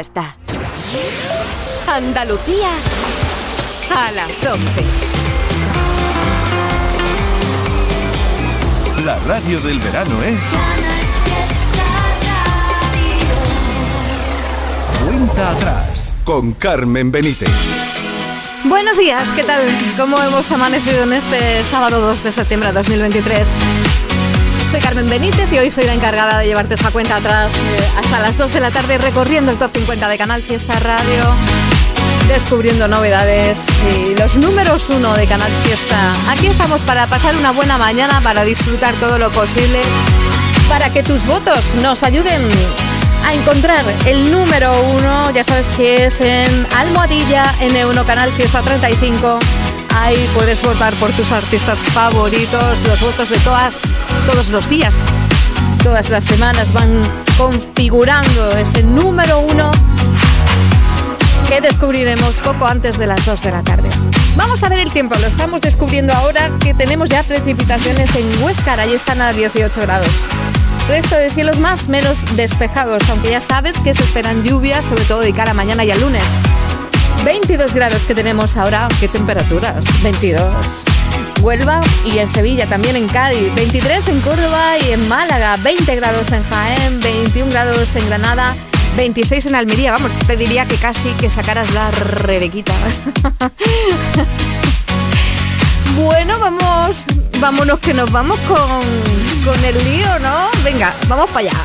Está. Andalucía a las 11. La radio del verano es... Cuenta atrás con Carmen Benítez. Buenos días, ¿qué tal? ¿Cómo hemos amanecido en este sábado 2 de septiembre de 2023? Soy Carmen Benítez y hoy soy la encargada de llevarte esta cuenta atrás eh, hasta las 2 de la tarde recorriendo el top 50 de Canal Fiesta Radio, descubriendo novedades y los números 1 de Canal Fiesta. Aquí estamos para pasar una buena mañana, para disfrutar todo lo posible, para que tus votos nos ayuden a encontrar el número 1, ya sabes que es en Almohadilla N1 Canal Fiesta 35. Ahí puedes votar por tus artistas favoritos, los votos de todas todos los días, todas las semanas van configurando ese número uno que descubriremos poco antes de las 2 de la tarde. Vamos a ver el tiempo, lo estamos descubriendo ahora que tenemos ya precipitaciones en Huescar, ahí están a 18 grados. Resto de cielos más menos despejados, aunque ya sabes que se esperan lluvias, sobre todo de cara a mañana y al lunes. 22 grados que tenemos ahora, ¿qué temperaturas? 22. Huelva y en Sevilla, también en Cádiz, 23 en Córdoba y en Málaga, 20 grados en Jaén, 21 grados en Granada, 26 en Almería. Vamos, te diría que casi que sacaras la rebequita. bueno, vamos, vámonos que nos vamos con, con el lío, ¿no? Venga, vamos para allá.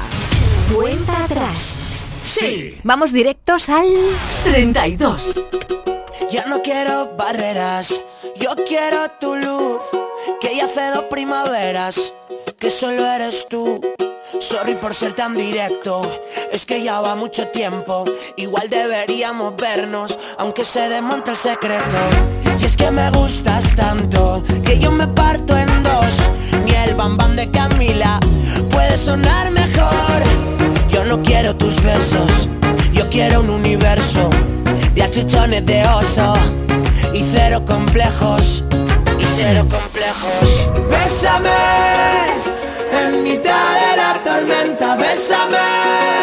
Cuenta atrás. Sí. Vamos directos al 32. Ya no quiero barreras, yo quiero tu luz, que ya hace dos primaveras, que solo eres tú. Sorry por ser tan directo, es que ya va mucho tiempo, igual deberíamos vernos, aunque se desmonte el secreto. Y es que me gustas tanto, que yo me parto en dos, ni el bambán de Camila puede sonar mejor. Yo no quiero tus besos, yo quiero un universo de achuchones de oso y cero complejos, y cero complejos. Bésame en mitad de la tormenta, bésame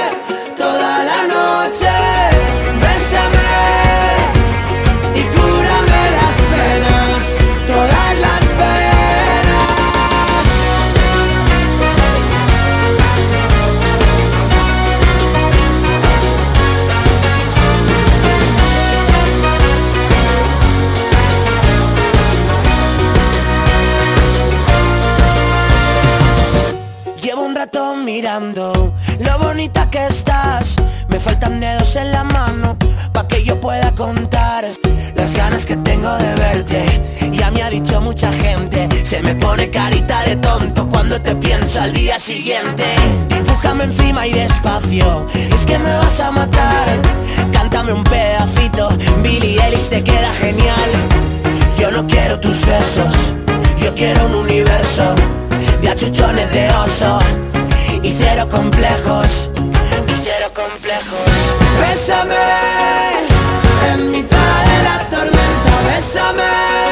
faltan dedos en la mano pa' que yo pueda contar las ganas que tengo de verte. Ya me ha dicho mucha gente, se me pone carita de tonto cuando te pienso al día siguiente. Dibújame encima y despacio, es que me vas a matar. Cántame un pedacito, Billy Ellis te queda genial. Yo no quiero tus besos, yo quiero un universo de achuchones de oso y cero complejos, y cero complejos. Bésame en mitad de la tormenta, bésame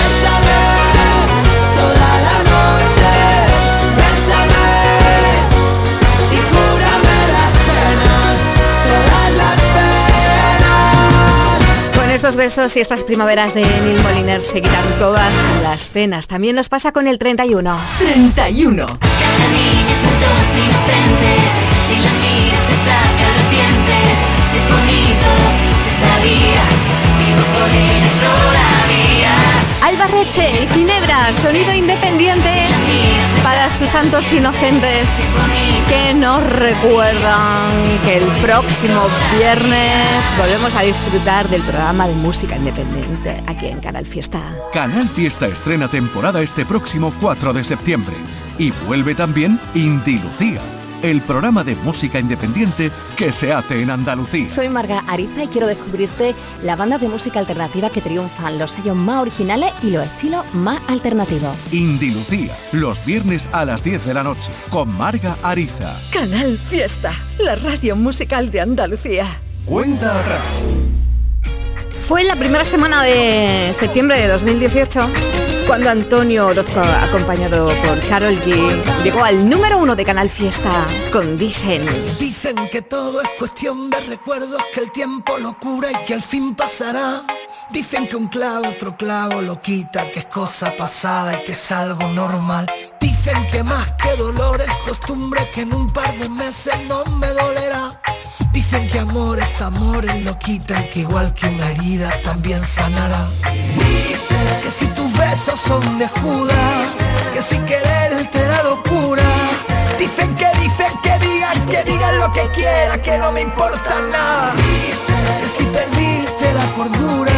estos besos y estas primaveras de Neil Moliner se quitan todas las penas. También nos pasa con el 31. 31. Cada niño son todos inocentes Si la mira te saca los dientes Si es bonito, se sabía Vivo por todavía Albarreche y Ginebra, sonido independiente. Para sus santos inocentes que nos recuerdan que el próximo viernes volvemos a disfrutar del programa de música independiente aquí en Canal Fiesta. Canal Fiesta estrena temporada este próximo 4 de septiembre y vuelve también Indilucía el programa de música independiente que se hace en Andalucía. Soy Marga Ariza y quiero descubrirte la banda de música alternativa que triunfan los sellos más originales y los estilos más alternativos. Indie Lucía, los viernes a las 10 de la noche, con Marga Ariza. Canal Fiesta, la radio musical de Andalucía. Cuenta atrás. Fue la primera semana de septiembre de 2018 cuando Antonio Orozco, acompañado por Carol G, llegó al número uno de Canal Fiesta con Dicen. Dicen que todo es cuestión de recuerdos, que el tiempo lo cura y que al fin pasará. Dicen que un clavo otro clavo lo quita, que es cosa pasada y que es algo normal. Dicen que más que dolor es costumbre, que en un par de meses no me dolerá. Dicen que amor es amor, lo quitan, que igual que una herida también sanará. Que si tus besos son de Judas, que si querer te da locura. Dicen que dicen que digan, que digan lo que quieran, que no me importa nada. Que si perdiste la cordura,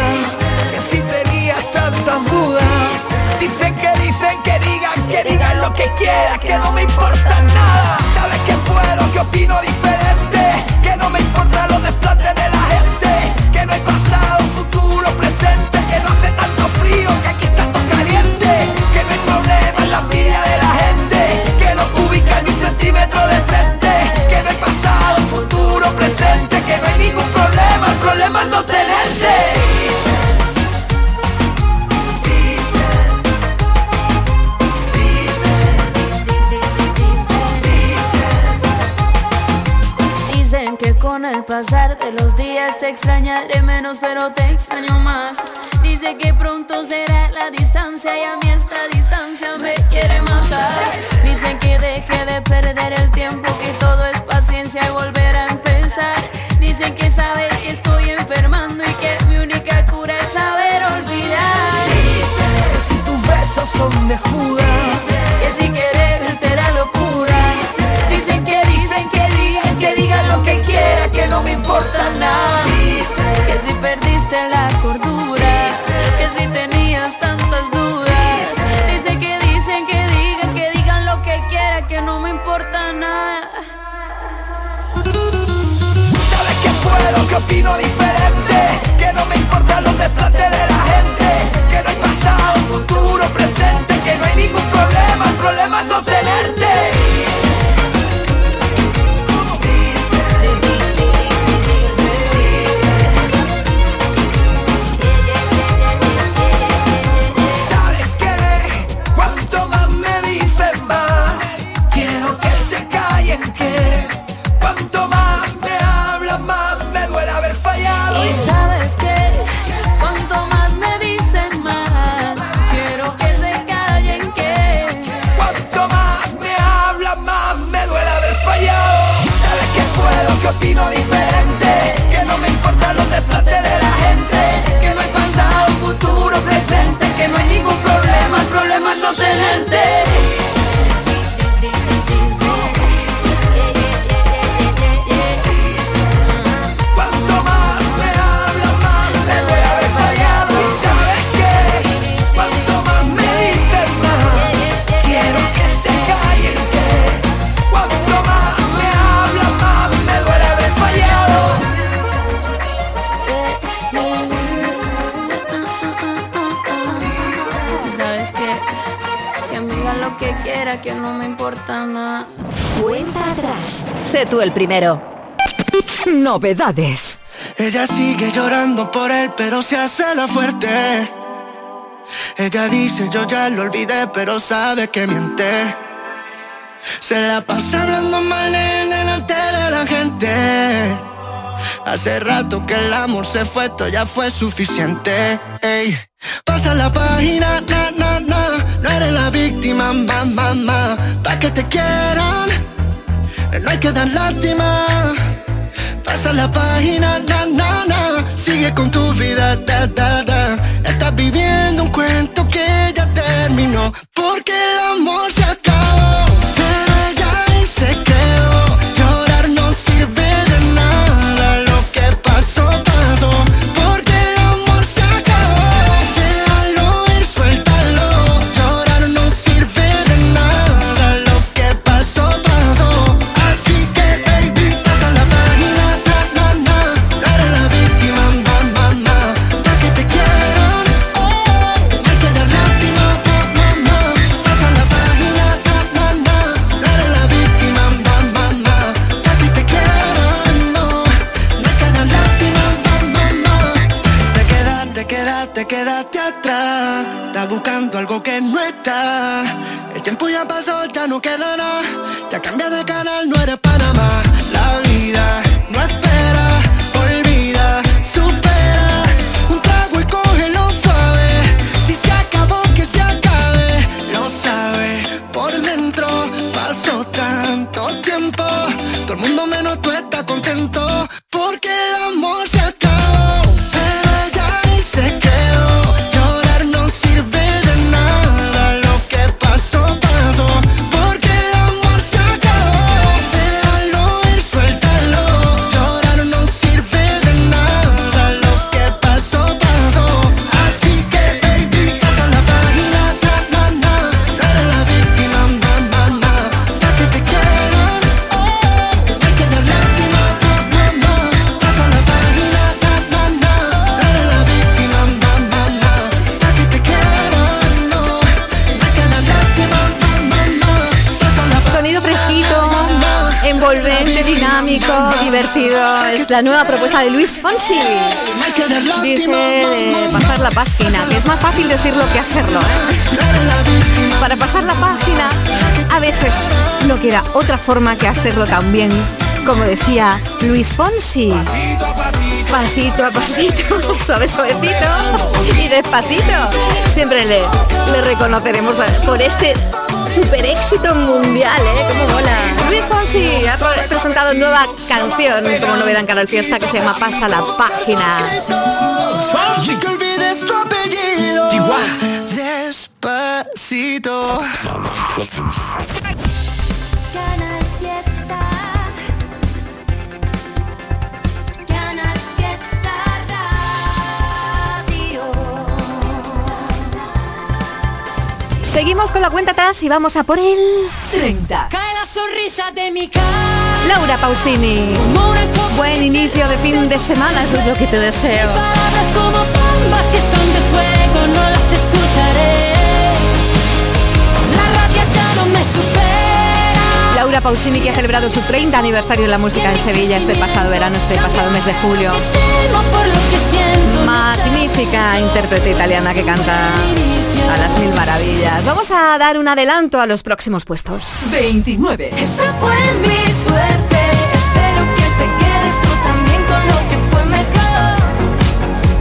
Dicen que dicen que digan, que digan lo que quieran, que no me importa nada. Sabes que puedo, que opino diferente, que no me importa los desplantes de la gente, que no hay pasado, futuro, presente, que no hace tanto frío, que aquí está todo caliente, que no hay problema en la envidia de la gente, que no ubica ni un centímetro de frente, que no hay pasado, futuro, presente, que no hay ningún problema, el problema es no tenerte. El pasar de los días te extrañaré menos, pero te extraño más. Dice que pronto será la distancia y a mí esta distancia me quiere matar. Dicen que deje de perder el tiempo, que todo es paciencia y volver a empezar. Dicen que sabe que estoy enfermando y que mi única cura es saber olvidar. Que si tus besos son de Judas, Que si querer Sé tú el primero. Novedades. Ella sigue llorando por él, pero se hace la fuerte. Ella dice yo ya lo olvidé, pero sabe que miente. Se la pasa hablando mal de él delante de la gente. Hace rato que el amor se fue, esto ya fue suficiente. Ey. Pasa la página, na, na, na. No eres la víctima, ma, ma, ma. Pa' que te quieran, no hay que dar lástima. Pasa la página, na, na, na. Sigue con tu vida, da, da, da. Estás viviendo un cuento que ya terminó. Porque el amor se la nueva propuesta de Luis Fonsi. Dice pasar la página, que es más fácil decirlo que hacerlo. ¿eh? Para pasar la página, a veces no queda otra forma que hacerlo también, como decía Luis Fonsi. Pasito a pasito, suave suavecito y despacito. Siempre le, le reconoceremos por este super éxito mundial, ¿eh? Como mola. Luis Fonsi ha pre- presentado nueva canción como novedad en Canal Fiesta que se llama Pasa la página. Así que olvides tu apellido. Despacito. Seguimos con la cuenta atrás y vamos a por el 30. Cae la sonrisa de mi cara. Laura Pausini. Buen inicio de fin de semana, eso es lo que te deseo. Palabras como bombas que son de fuego, no las escucharé. La rabia ya no me supera. Laura Pausini que ha celebrado su 30 aniversario de la música en Sevilla este pasado verano, este pasado mes de julio. Magnífica intérprete italiana que canta a las mil maravillas. Vamos a dar un adelanto a los próximos puestos. 29. Esa fue mi suerte. Espero que te quedes tú también con lo que fue mejor.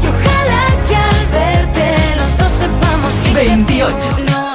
Y ojalá que al verte los dos sepamos que 28.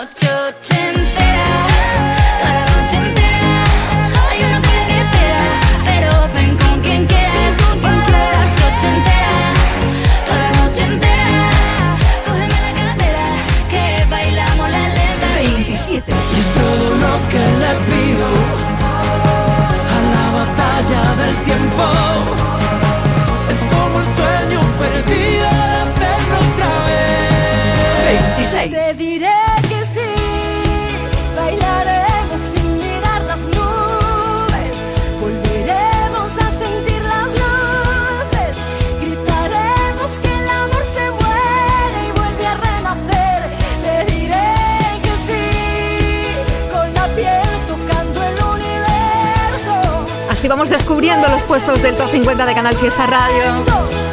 Vamos descubriendo los puestos del Top 50 de Canal Fiesta Radio.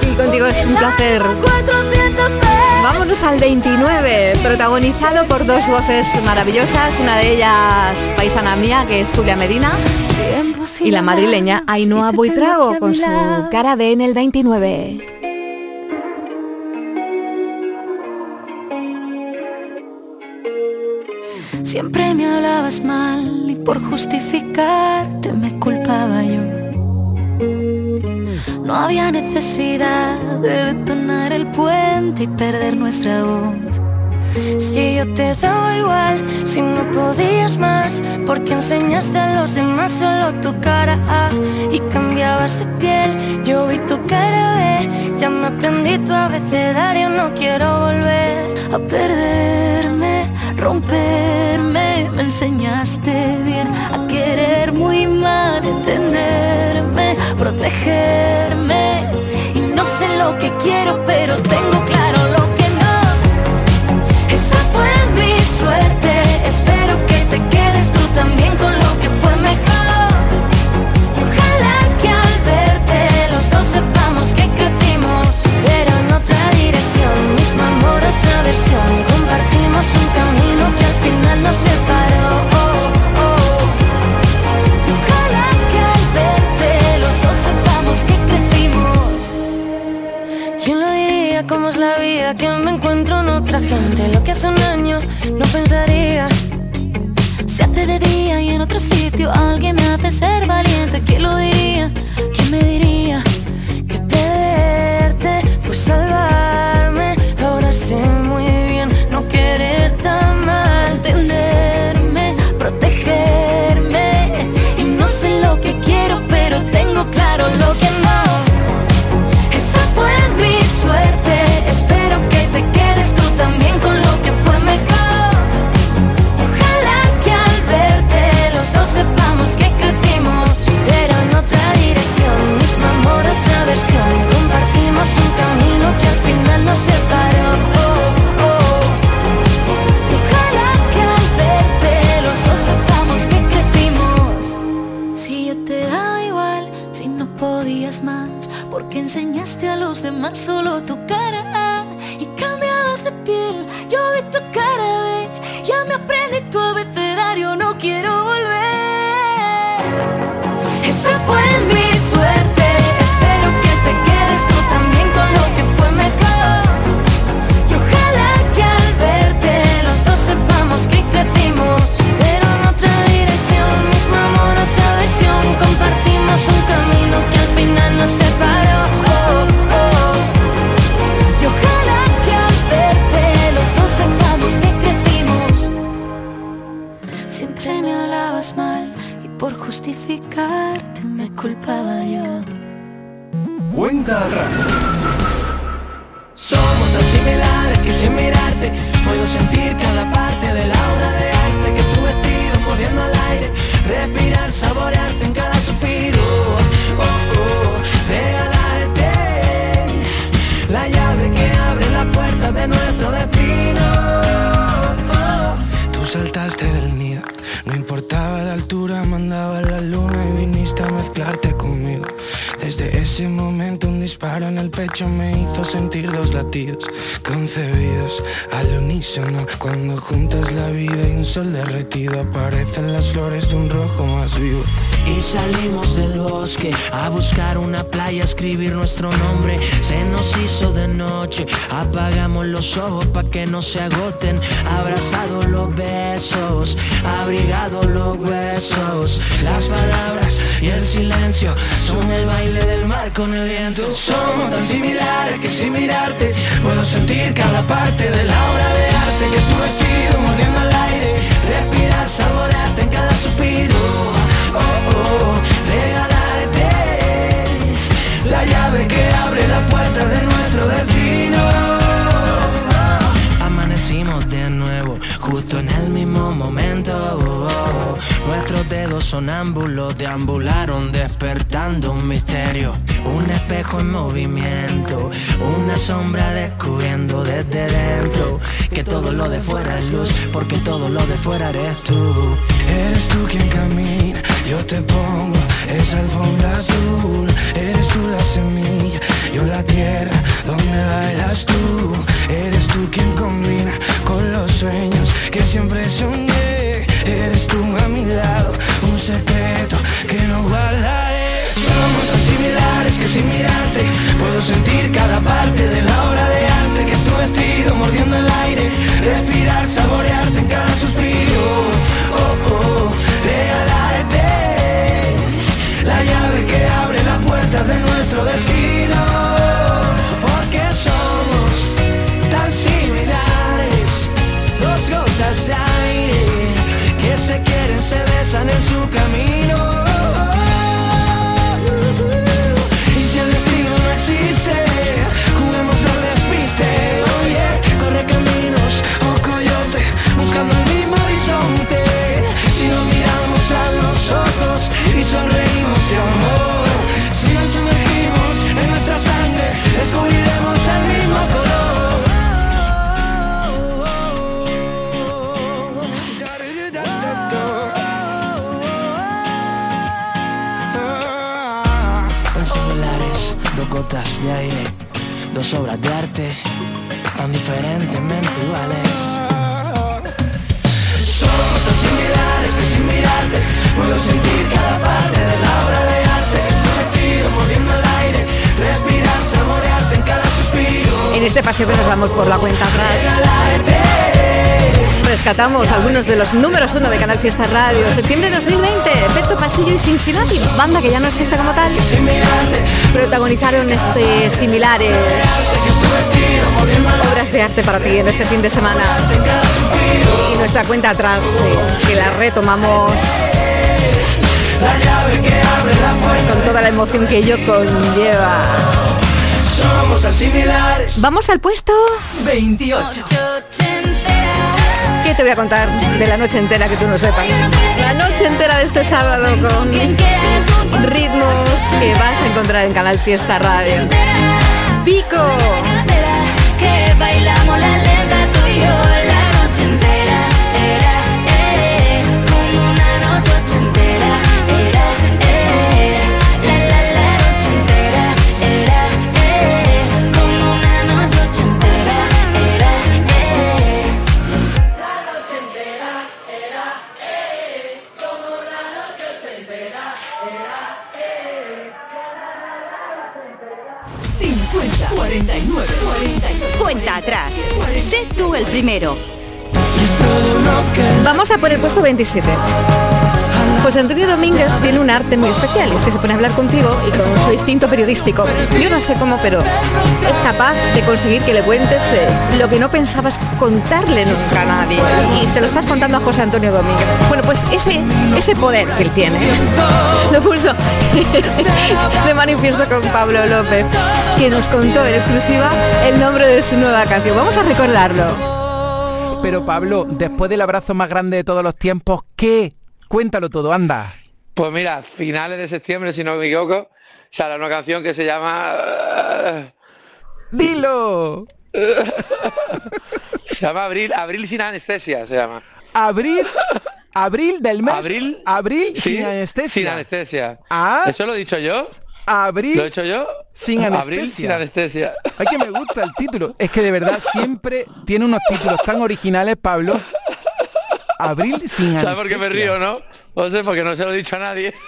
Y contigo es un placer. 400 veces. Vámonos al 29, protagonizado por dos voces maravillosas, una de ellas paisana mía, que es Julia Medina, y la madrileña Ainhoa Buitrago, con su cara B en el 29. Siempre me hablabas mal y por justificarte No había necesidad de detonar el puente y perder nuestra voz. Si yo te daba igual, si no podías más, porque enseñaste a los demás solo tu cara y cambiabas de piel. Yo vi tu cara B, ya me aprendí tu abecedario, no quiero lo que hace un año no pensaría. Se hace de día y en otro sitio alguien me solo tu Cuenta pecho me hizo sentir dos latidos concebidos al unísono. Cuando juntas la vida y un sol derretido aparecen las flores de un rojo más vivo. Y salimos del bosque a buscar una playa, escribir nuestro nombre. Se nos hizo de noche, apagamos los ojos pa' que no se agoten. Abrazados los besos, abrigados los huesos. Las palabras y el silencio son el baile del mar con el viento. Somos tan similares que sin mirarte puedo sentir cada parte de la obra de arte que es tu vestido mordiendo al aire. Respirar, saborearte Nuestros dedos sonámbulos deambularon despertando un misterio. Un espejo en movimiento, una sombra descubriendo desde dentro que todo lo de fuera es luz, porque todo lo de fuera eres tú. Eres tú quien camina, yo te pongo esa alfombra azul. Eres tú la semilla, yo la tierra donde bailas tú. Eres tú quien combina con los sueños que siempre soñé. Eres tú a mi lado, un secreto que no guardaré. Somos tan similares que sin mirarte puedo sentir cada parte de la obra de arte que es tu vestido mordiendo el aire. Respirar, saborearte en cada suspiro. Oh, oh, regalarte la llave que abre la puerta de nuestro destino. Se besan en su camino. Dos obras de arte, tan diferentemente iguales. Somos tan similares que sin mirarte puedo sentir cada parte de la obra de arte que estoy vestido mordiendo el aire, respirar, saborearte en cada suspiro. En este paseo que nos damos por la cuenta atrás. Rescatamos algunos de los números uno de Canal Fiesta Radio. Septiembre 2020, Efecto Pasillo y Cincinnati, banda que ya no existe como tal. Protagonizaron este similares obras de arte para ti en este fin de semana. Y nuestra cuenta atrás, eh, que la retomamos con toda la emoción que ello conlleva. Vamos al puesto 28. ¿Qué te voy a contar de la noche entera que tú no sepas? La noche entera de este sábado con ritmos que vas a encontrar en Canal Fiesta Radio. Pico. El primero. Vamos a por el puesto 27. José Antonio Domínguez tiene un arte muy especial, es que se pone a hablar contigo y con su instinto periodístico. Yo no sé cómo, pero es capaz de conseguir que le cuentes eh, lo que no pensabas contarle nunca a nadie. Y se lo estás contando a José Antonio Domínguez. Bueno, pues ese, ese poder que él tiene lo puso de manifiesto con Pablo López, que nos contó en exclusiva el nombre de su nueva canción. Vamos a recordarlo. Pero Pablo, después del abrazo más grande de todos los tiempos, ¿qué? Cuéntalo todo, anda. Pues mira, finales de septiembre, si no me equivoco, sale una canción que se llama... ¡Dilo! Se llama Abril, Abril sin anestesia, se llama. Abril, abril del mes. Abril, abril Sí, sin anestesia. Sin anestesia. Ah. ¿Eso lo he dicho yo? Abril. ¿Lo he hecho yo? Sin Abril anestesia. sin anestesia. Ay, que me gusta el título. Es que de verdad siempre tiene unos títulos tan originales, Pablo. Abril sin anestesia. ¿Sabes por qué me río, no? No sé, porque no se lo he dicho a nadie.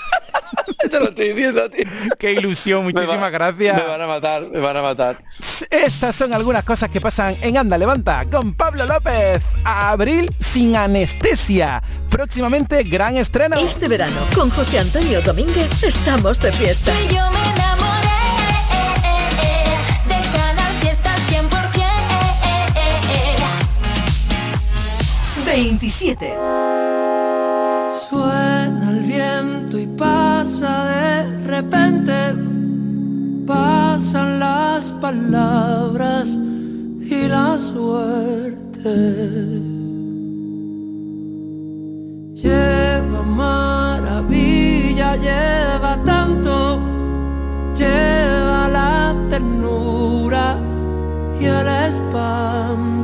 Te lo estoy diciendo ti. Qué ilusión, muchísimas Me va- gracias. Me van a matar, me van a matar. Estas son algunas cosas que pasan en Anda Levanta con Pablo López. Abril sin anestesia. Próximamente gran estreno. Este verano, con José Antonio Domínguez, estamos de fiesta. Y yo me 27. Suena el viento y pasa de repente. Pasan las palabras y la suerte. Lleva maravilla, lleva tanto. Lleva la ternura y el espanto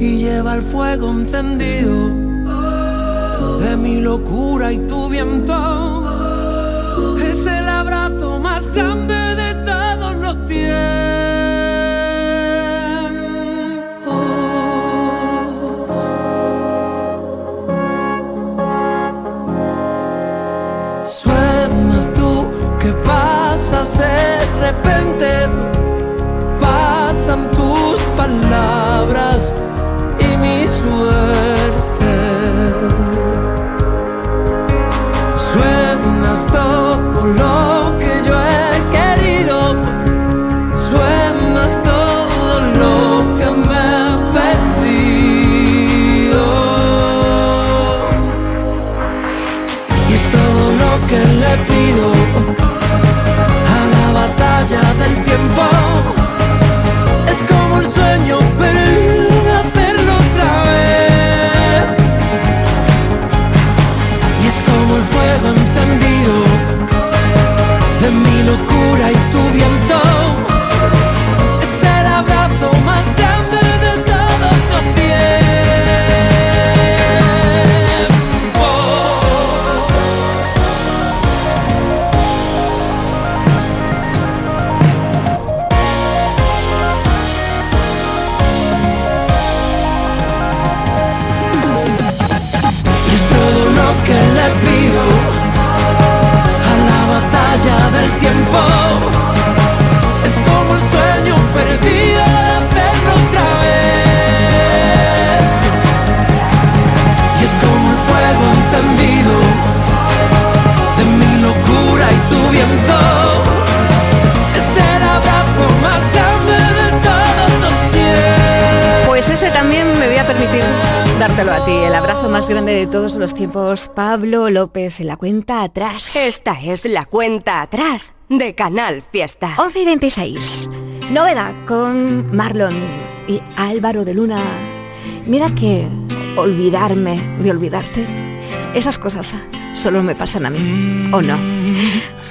y lleva el fuego encendido de mi locura y tu viento. Es el abrazo más grande todos los tiempos. Pablo López, en la cuenta atrás. Esta es la cuenta atrás de Canal Fiesta. 11 y 26. Novedad con Marlon y Álvaro de Luna. Mira que olvidarme de olvidarte, esas cosas solo me pasan a mí. ¿O no?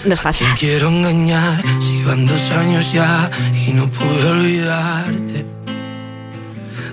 No es fácil. Te quiero engañar si van dos años ya y no pude olvidarte.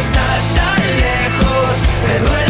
estás tan lejos. Me duele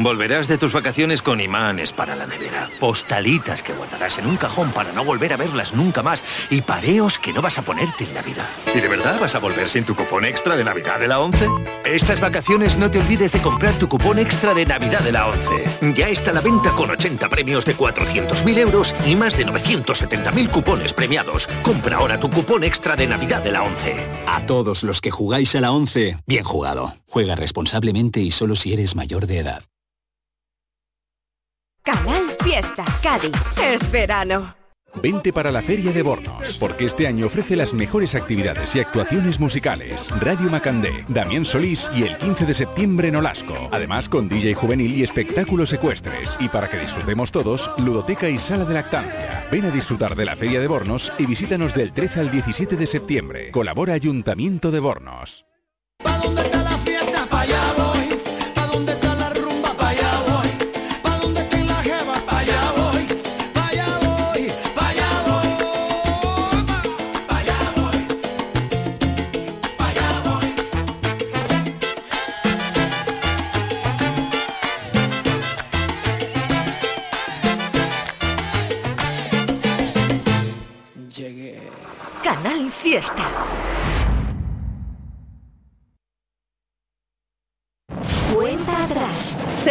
Volverás de tus vacaciones con imanes para la nevera, postalitas que guardarás en un cajón para no volver a verlas nunca más y pareos que no vas a ponerte en Navidad. ¿Y de verdad vas a volver sin tu cupón extra de Navidad de la 11? Estas vacaciones no te olvides de comprar tu cupón extra de Navidad de la 11. Ya está a la venta con 80 premios de 400.000 euros y más de 970.000 cupones premiados. Compra ahora tu cupón extra de Navidad de la 11. A todos los que jugáis a la 11, bien jugado. Juega responsablemente y solo si eres mayor de edad. Canal Fiesta Cádiz. Es verano. Vente para la Feria de Bornos, porque este año ofrece las mejores actividades y actuaciones musicales. Radio Macandé, Damián Solís y el 15 de septiembre en Olasco. Además con DJ juvenil y espectáculos ecuestres. Y para que disfrutemos todos, ludoteca y sala de lactancia. Ven a disfrutar de la Feria de Bornos y visítanos del 13 al 17 de septiembre. Colabora Ayuntamiento de Bornos.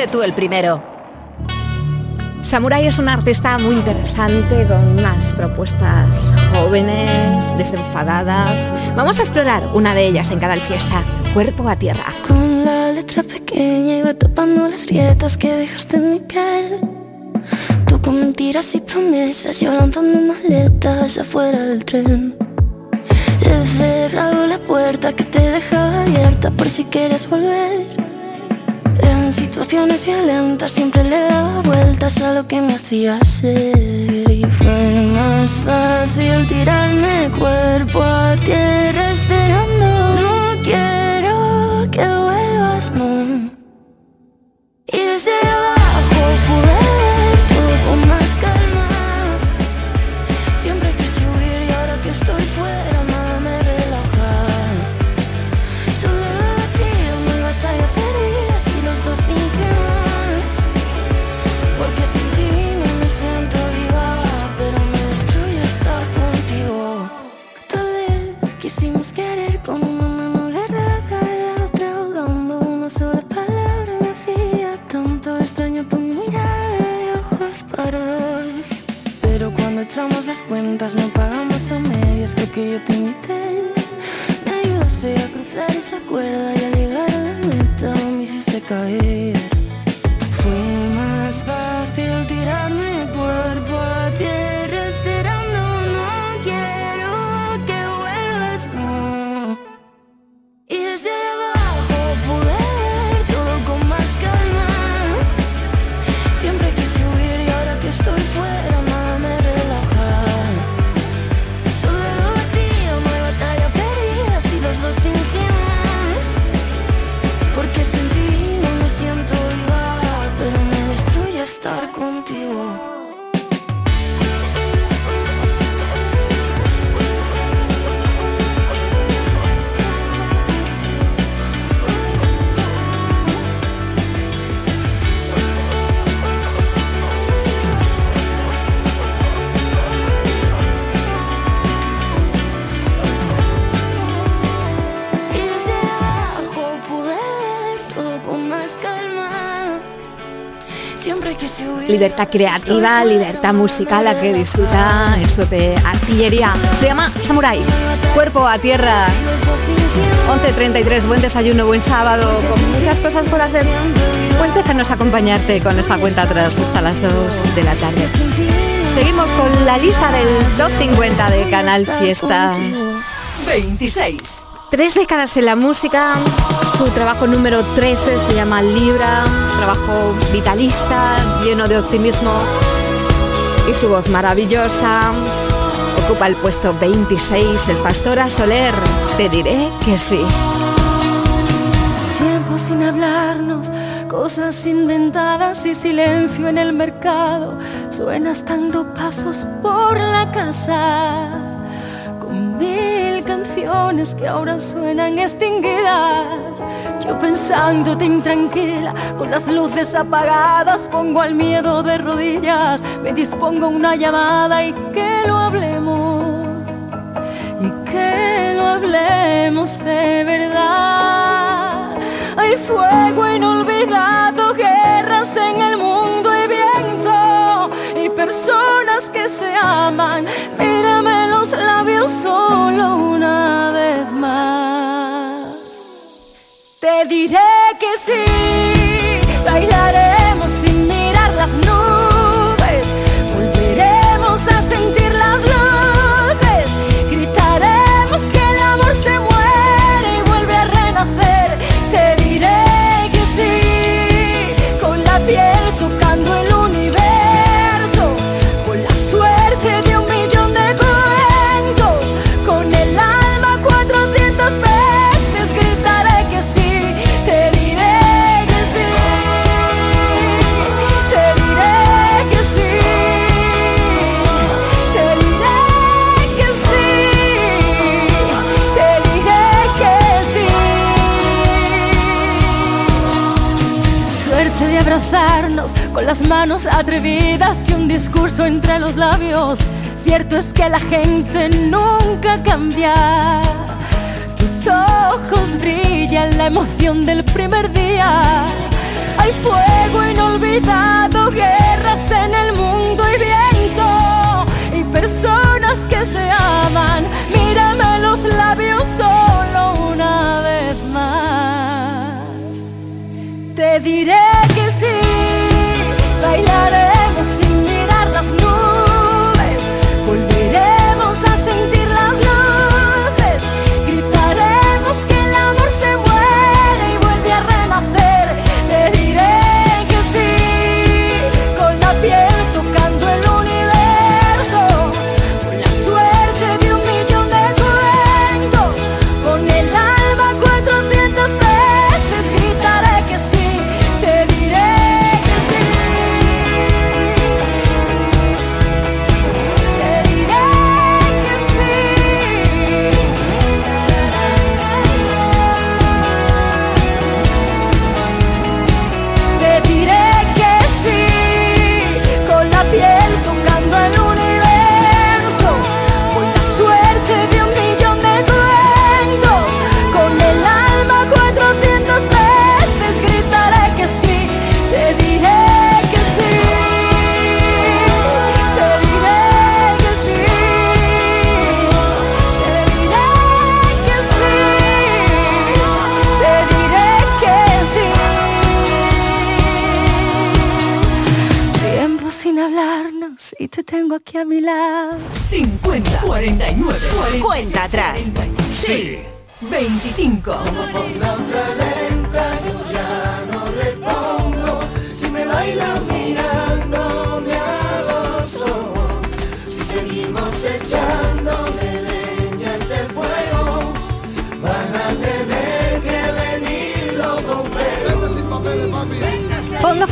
Tú el primero. Samurai es un artista muy interesante con unas propuestas jóvenes, desenfadadas. Vamos a explorar una de ellas en Canal Fiesta, Cuerpo a Tierra. Con la letra pequeña iba tapando las grietas que dejaste en mi piel. Tú con mentiras y promesas, yo lanzando maletas afuera del tren. He cerrado la puerta que te dejaba abierta por si quieres volver. En situaciones violentas siempre le daba vueltas a lo que me hacía ser. Y fue más fácil tirarme cuerpo a tierra esperando Libertad creativa, libertad musical, la que disfruta en su Artillería. Se llama Samurai. Cuerpo a tierra. 11.33, buen desayuno, buen sábado, con muchas cosas por hacer. Pues déjanos acompañarte con esta cuenta atrás hasta las 2 de la tarde. Seguimos con la lista del Top 50 de Canal Fiesta. 26. Tres décadas en la música, su trabajo número 13 se llama Libra, trabajo vitalista, lleno de optimismo y su voz maravillosa. Ocupa el puesto 26, es Pastora Soler, te diré que sí. Tiempo sin hablarnos, cosas inventadas y silencio en el mercado. Suenas dando pasos por la casa que ahora suenan extinguidas. Yo pensándote intranquila, con las luces apagadas, pongo al miedo de rodillas, me dispongo una llamada y que lo hablemos y que lo hablemos de verdad. Hay fuego inolvidado, guerras en el mundo y viento y personas que se aman. Diré que sí, manos atrevidas y un discurso entre los labios. Cierto es que la gente nunca cambia. Tus ojos brillan la emoción del primer día. Hay fuego inolvidado, guerras en el mundo y viento. Y personas que se aman. Mírame los labios solo una vez más. Te diré. bailar tengo aquí a mi lado. 50, 49, 40, cuenta atrás. sí, 25. Ya no respondo. Si me bailan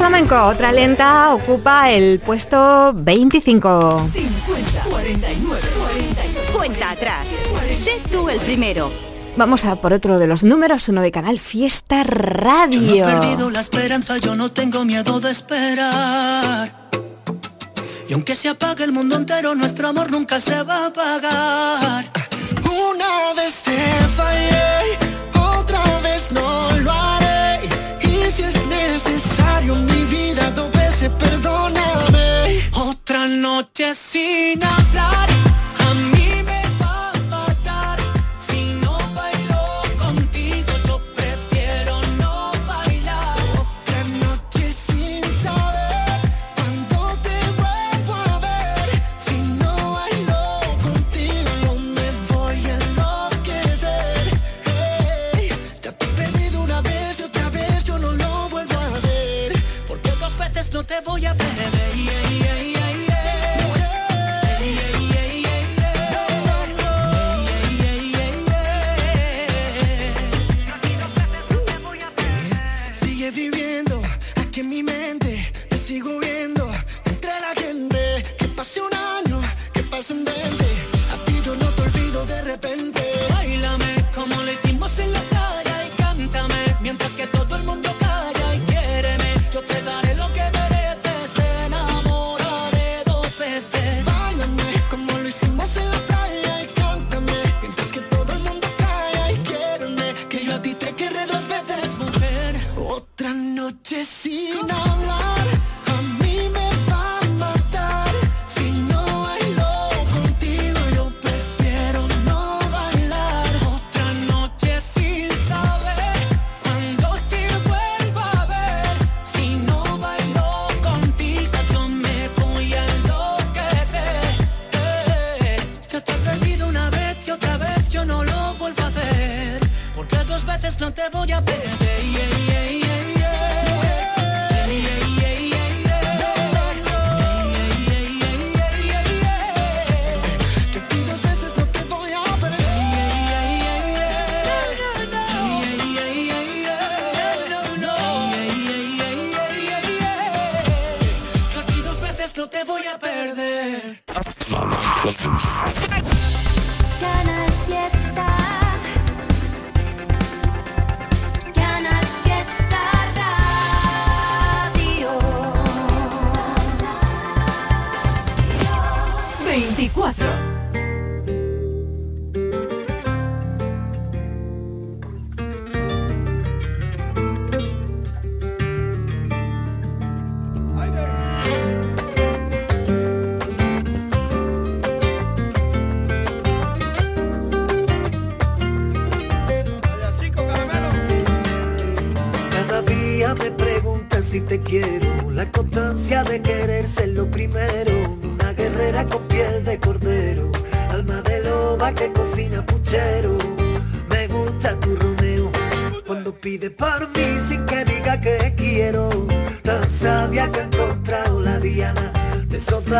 flamenco. Otra lenta ocupa el puesto 25. 50, 49, 48, Cuenta atrás. Sé tú el primero. Vamos a por otro de los números, uno de Canal Fiesta Radio. Yo no he perdido la esperanza, yo no tengo miedo de esperar. Y aunque se apague el mundo entero, nuestro amor nunca se va a apagar. Una vez te fallé. noche sin hablar.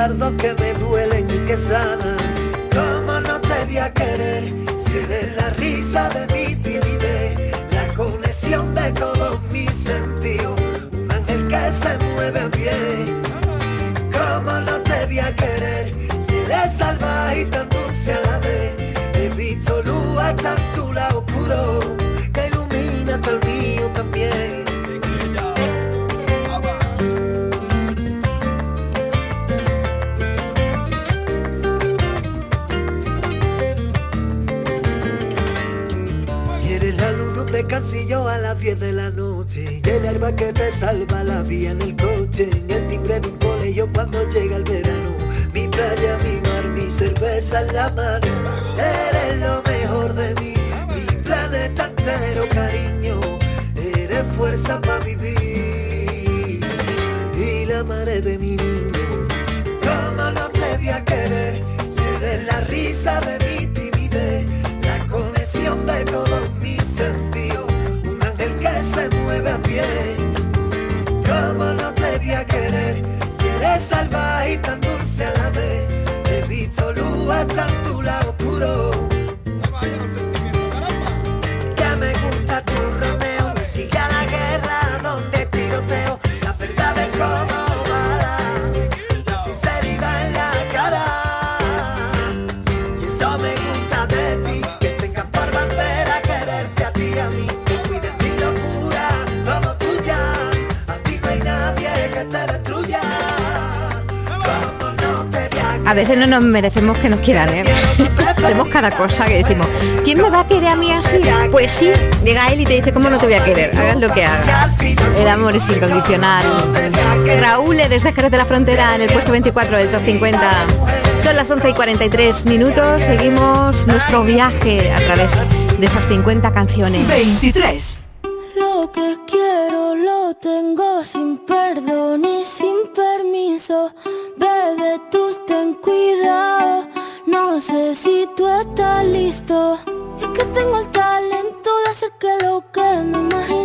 Dardos que me duelen y que sanan. ¿Cómo no te voy a querer que te salva la vía en el coche En el timbre de un colegio cuando llega el verano. Mi playa, mi mar, mi cerveza en la mano Eres lo mejor de mí Mi planeta entero, cariño querer. Si eres salvaje y tan dulce a la vez luz hasta en tu a veces no nos merecemos que nos quieran, ¿eh? Hacemos cada cosa que decimos, ¿quién me va a querer a mí así? Pues sí, llega él y te dice, ¿cómo no te voy a querer? Hagas lo que hagas. El amor es incondicional. Raúl, desde Jerez de la Frontera, en el puesto 24 del Top 50. Son las 11 y 43 minutos. Seguimos nuestro viaje a través de esas 50 canciones. 23. Lo que quiero lo tengo sin perdón y sin permiso. Que lo que me imagine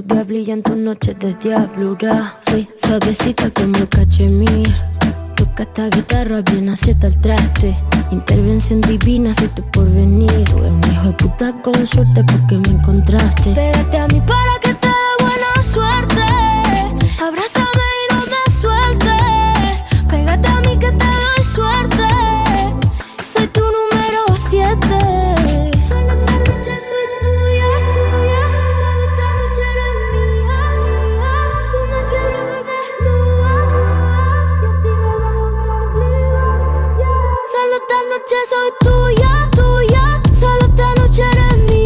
Tu diablilla en tus noches de diablura. Soy suavecita como el cachemir. Toca esta guitarra bien acierta el traste. Intervención divina, soy tu porvenir. Un hijo de puta con suerte porque me encontraste. Pégate a mí para que te dé buena suerte. Abrázame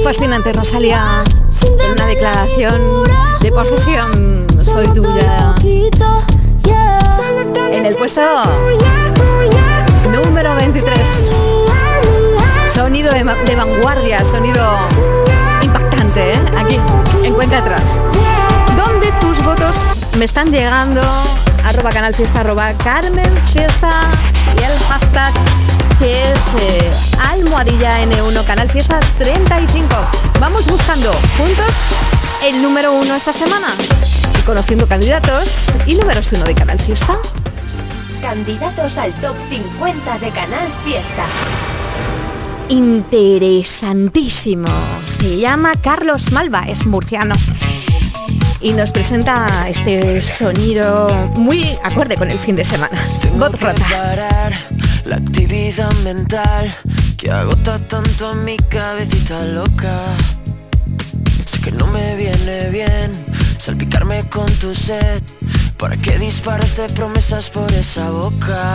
Fascinante, Rosalía. Una declaración de posesión, soy tuya. En el puesto número 23. Sonido de vanguardia, sonido impactante, ¿eh? Aquí, en cuenta atrás. ¿Dónde tus votos me están llegando arroba canal fiesta, arroba Carmen Fiesta y el hashtag que es eh, almohadilla N1 Canal Fiesta 35. Vamos buscando juntos el número uno esta semana y conociendo candidatos y números uno de Canal Fiesta. Candidatos al top 50 de Canal Fiesta. Interesantísimo. Se llama Carlos Malva, es murciano. Y nos presenta este sonido muy acorde con el fin de semana. God que Rota. parar la actividad mental que agota tanto a mi cabecita loca. Sé que no me viene bien salpicarme con tu sed. ¿Para qué disparas de promesas por esa boca?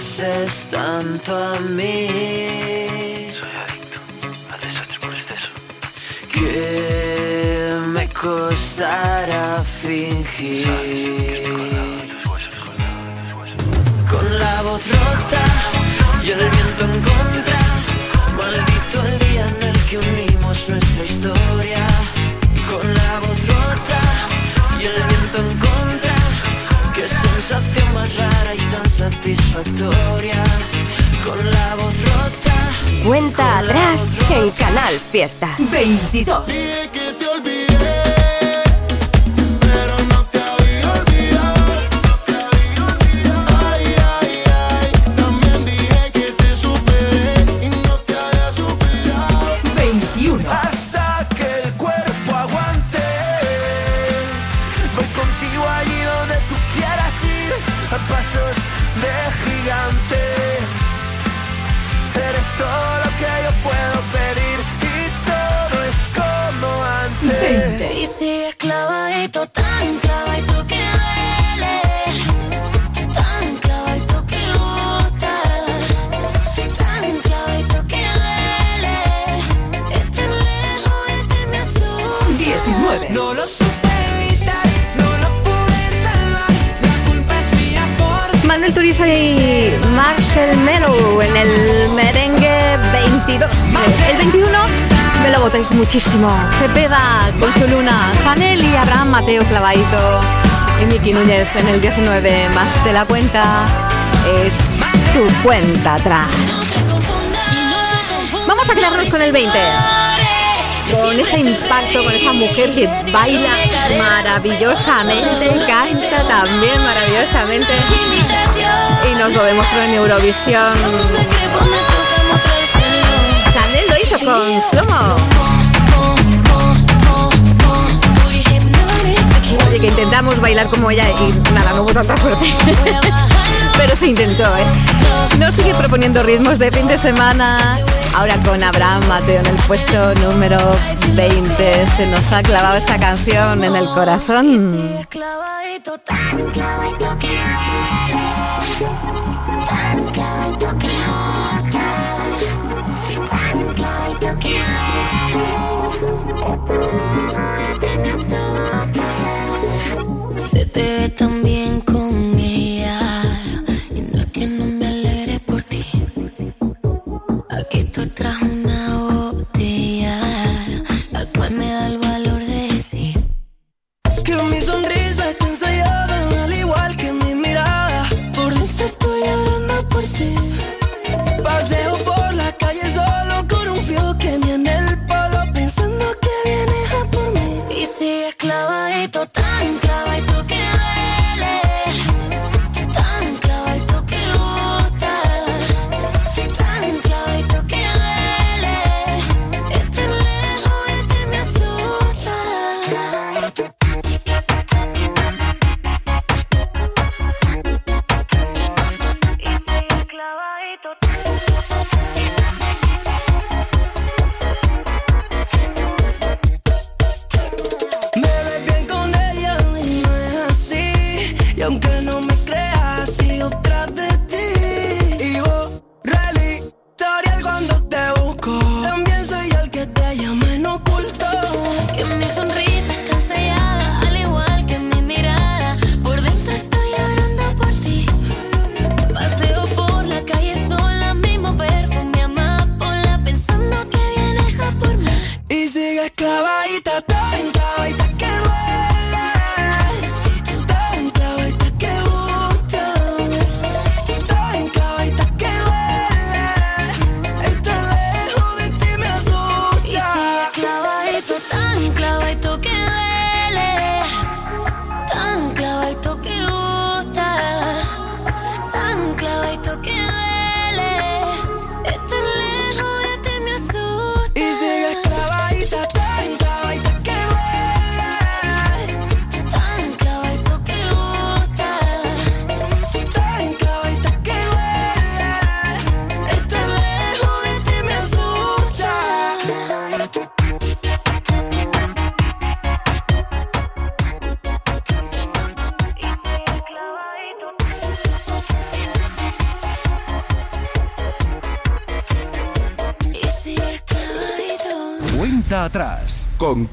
pareces tanto a mí. Soy adicto al desastre por exceso. Que me costará fingir. Con la voz rota y el viento en contra. Maldito el día en el que unimos nuestra historia. Con la voz rota y el viento en contra. Qué sensación más rara y tan satisfactoria. Con la voz rota. Cuenta atrás en Canal Fiesta. 22. Turizo y Marcel Melo en el merengue 22. El 21 me lo votáis muchísimo. Cepeda con su luna, Chanel y Abraham Mateo Clavadito y Miki Núñez en el 19. Más de la cuenta es tu cuenta atrás. Vamos a quedarnos con el 20. Con ese impacto, con esa mujer que baila maravillosamente, canta también maravillosamente. Y nos lo demostró en Eurovisión. Chanel lo hizo con Slomo. Oye, que intentamos bailar como ella y nada, no hubo tanta suerte. Pero se intentó, ¿eh? Nos sigue proponiendo ritmos de fin de semana. Ahora con Abraham Mateo en el puesto número 20. Se nos ha clavado esta canción en el corazón.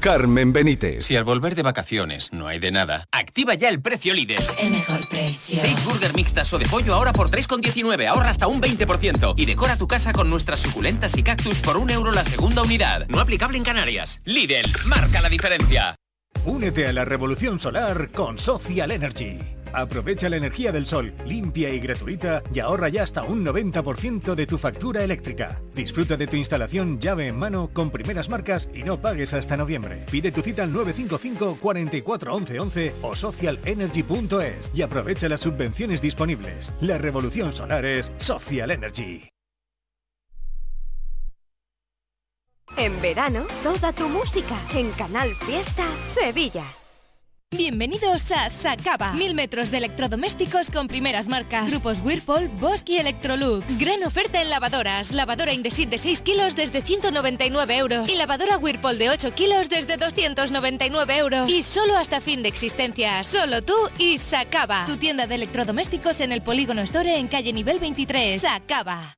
Carmen Benítez. Si al volver de vacaciones no hay de nada, activa ya el precio líder. El mejor precio. 6 burger mixtas o de pollo ahora por 3,19, ahorra hasta un 20%. Y decora tu casa con nuestras suculentas y cactus por un euro la segunda unidad. No aplicable en Canarias. Lidl, marca la diferencia. Únete a la revolución solar con Social Energy. Aprovecha la energía del sol, limpia y gratuita, y ahorra ya hasta un 90% de tu factura eléctrica. Disfruta de tu instalación llave en mano con primeras marcas y no pagues hasta noviembre. Pide tu cita al 955 44 11 11 o socialenergy.es y aprovecha las subvenciones disponibles. La revolución solar es Social Energy. En verano, toda tu música en Canal Fiesta Sevilla. Bienvenidos a Sacaba. Mil metros de electrodomésticos con primeras marcas. Grupos Whirlpool, Bosch y Electrolux. Gran oferta en lavadoras. Lavadora Indesit de 6 kilos desde 199 euros. Y lavadora Whirlpool de 8 kilos desde 299 euros. Y solo hasta fin de existencia. Solo tú y Sacaba. Tu tienda de electrodomésticos en el Polígono Store en calle nivel 23. Sacaba.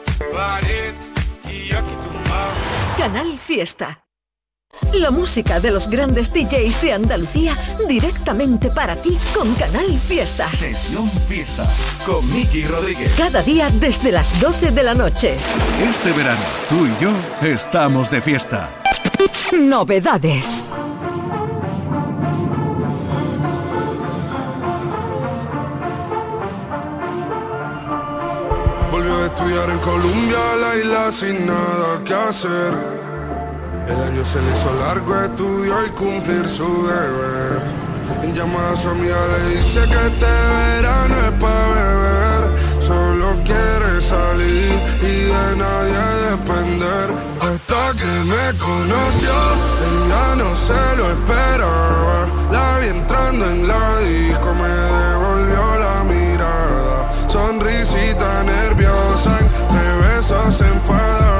pared y yo aquí tumbado. Canal Fiesta. La música de los grandes DJs de Andalucía directamente para ti con Canal Fiesta. Sesión Fiesta con Miki Rodríguez. Cada día desde las 12 de la noche. Este verano, tú y yo estamos de fiesta. Novedades. Estudiar en Colombia, la isla sin nada que hacer. El año se le hizo largo, estudió y cumplir su deber. En llamada a su amiga le dice que este verano es para beber. Solo quiere salir y de nadie depender. Hasta que me conoció, ella no se lo esperaba. La vi entrando en la disco, Sonrisita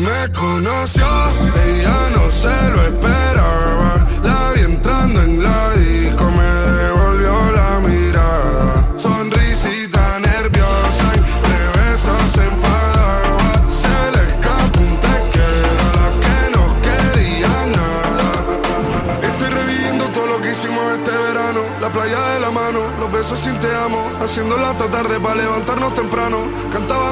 me conoció, ella no se lo esperaba. La vi entrando en la disco, me devolvió la mirada. Sonrisita nerviosa, entre besos se enfadaba. Se le escapó un te quiero, la que no quería nada. Estoy reviviendo todo lo que hicimos este verano. La playa de la mano, los besos sin te amo. Haciéndola hasta tarde para levantarnos temprano. Cantaba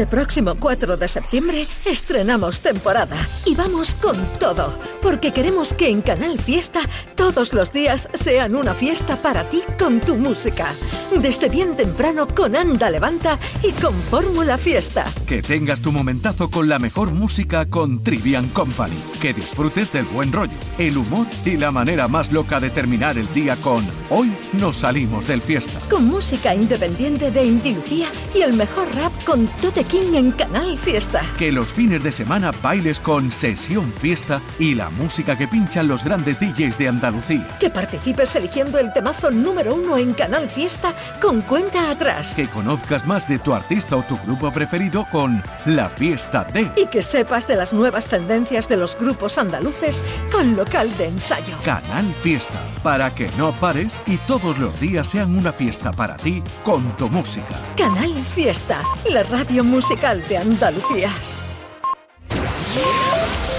Este próximo 4 de septiembre estrenamos temporada y vamos con todo, porque queremos que en Canal Fiesta todos los días sean una fiesta para ti con tu música. Desde bien temprano con Anda Levanta y con Fórmula Fiesta. Que tengas tu momentazo con la mejor música con Trivian Company. Que disfrutes del buen rollo, el humor y la manera más loca de terminar el día con Hoy nos salimos del fiesta. Con música independiente de Inti Lucía y el mejor rap con Tote King en Canal Fiesta. Que los fines de semana bailes con Sesión Fiesta y la música que pinchan los grandes DJs de Andalucía. Que participes eligiendo el temazo número uno en Canal Fiesta con cuenta atrás. Que conozcas más de tu artista o tu grupo preferido con La Fiesta de Y que sepas de las nuevas tendencias de los grupos andaluces con local de ensayo. Canal Fiesta. Para que no pares y todos los días sean una fiesta para ti con tu música. Canal Fiesta, la radio musical de Andalucía.